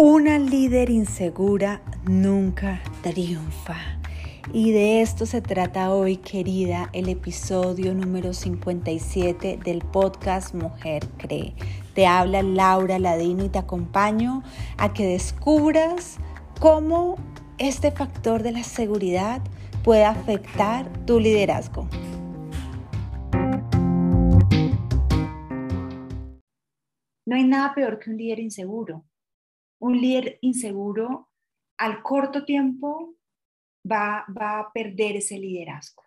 Una líder insegura nunca triunfa. Y de esto se trata hoy, querida, el episodio número 57 del podcast Mujer Cree. Te habla Laura Ladino y te acompaño a que descubras cómo este factor de la seguridad puede afectar tu liderazgo. No hay nada peor que un líder inseguro un líder inseguro al corto tiempo va, va a perder ese liderazgo.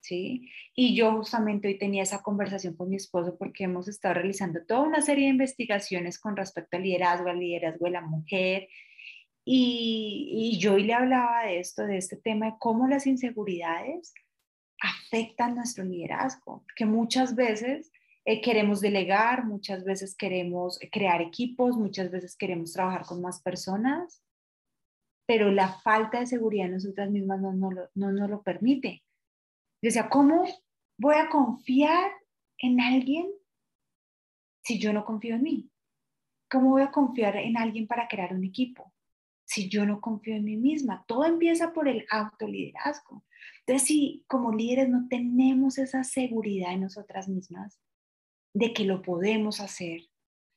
¿Sí? Y yo justamente hoy tenía esa conversación con mi esposo porque hemos estado realizando toda una serie de investigaciones con respecto al liderazgo, al liderazgo de la mujer. Y, yo hoy le hablaba de esto, de este tema, de cómo las inseguridades afectan nuestro liderazgo, que muchas veces eh, queremos delegar, muchas veces queremos crear equipos, muchas veces queremos trabajar con más personas, pero la falta de seguridad en nosotras mismas no, no, no nos lo permite. Yo decía, ¿cómo voy a confiar en alguien si yo no confío en mí? ¿Cómo voy a confiar en alguien para crear un equipo si yo no confío en mí misma? Todo empieza por el autoliderazgo. Entonces, si como líderes no tenemos esa seguridad en nosotras mismas, de que lo podemos hacer,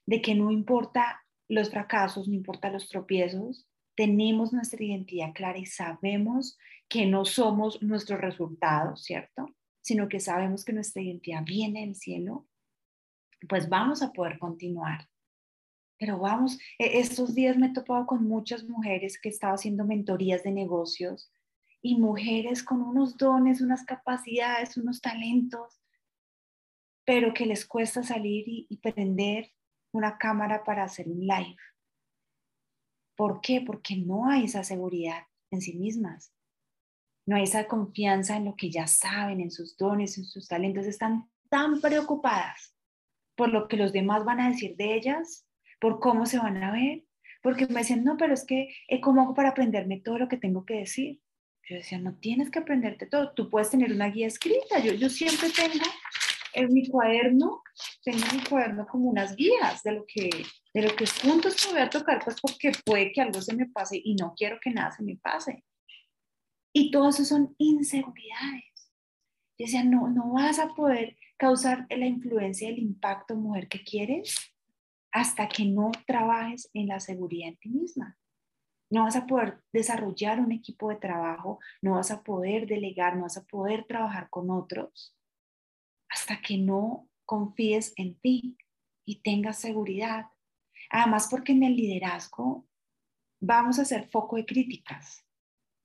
de que no importa los fracasos, no importa los tropiezos, tenemos nuestra identidad clara y sabemos que no somos nuestros resultados, ¿cierto? Sino que sabemos que nuestra identidad viene del cielo, pues vamos a poder continuar. Pero vamos, e-, estos días me he topado con muchas mujeres que estado haciendo mentorías de negocios y mujeres con unos dones, unas capacidades, unos talentos pero que les cuesta salir y, prender una cámara para hacer un live. ¿Por qué? Porque no hay esa seguridad en sí mismas. No hay esa confianza en lo que ya saben, en sus dones, en sus talentos. Están tan preocupadas por lo que los demás van a decir de ellas, por cómo se van a ver, porque me decían, no, pero es que, eh, ¿cómo hago para aprenderme todo lo que tengo que decir? Yo decía, no tienes que aprenderte todo, tú puedes tener una guía escrita. Yo, yo siempre tengo en mi cuaderno, tengo mi cuaderno como unas guías de lo que, de lo que puntos que voy a tocar, pues porque puede que algo se me pase y no quiero que nada se me pase. Y todo eso son inseguridades. Yo decía, no, no vas a poder causar la influencia, el impacto, mujer, que quieres hasta que no trabajes en la seguridad en ti misma. No vas a poder desarrollar un equipo de trabajo, no vas a poder delegar, no vas a poder trabajar con otros hasta que no confíes en ti y tengas seguridad. Además, porque en el liderazgo vamos a ser foco de críticas.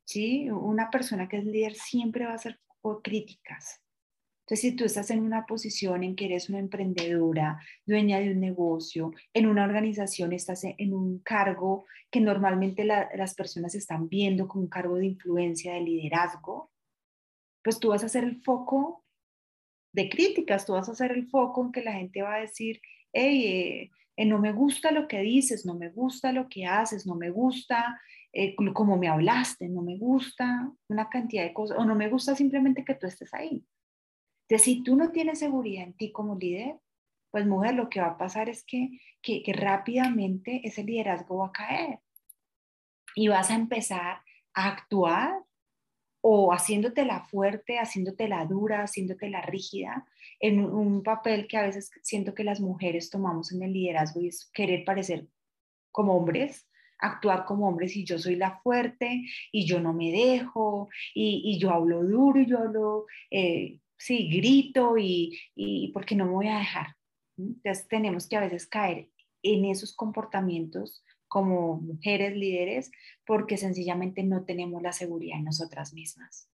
¿sí? Una persona que es líder siempre va a ser foco de críticas. Entonces, si tú estás en una posición en que eres una emprendedora, dueña de un negocio, en una organización, estás en un cargo que normalmente las personas están viendo como un cargo de influencia, de liderazgo, pues tú vas a ser el foco de críticas, tú vas a hacer el foco en que la gente va a decir, hey, eh, eh, no me gusta lo que dices, no me gusta lo que haces, no me gusta eh, como me hablaste, no me gusta una cantidad de cosas, o no me gusta simplemente que tú estés ahí. Entonces, si tú no tienes seguridad en ti como líder, pues mujer, lo que va a pasar es que, que, que rápidamente ese liderazgo va a caer y vas a empezar a actuar o haciéndotela fuerte, haciéndotela dura, haciéndotela rígida, en un papel que a veces siento que las mujeres tomamos en el liderazgo y es querer parecer como hombres, actuar como hombres y yo soy la fuerte y yo no me dejo y, yo hablo duro y yo hablo, eh, sí, grito y, y porque no me voy a dejar. Entonces tenemos que a veces caer en esos comportamientos como mujeres líderes porque sencillamente no tenemos la seguridad en nosotras mismas.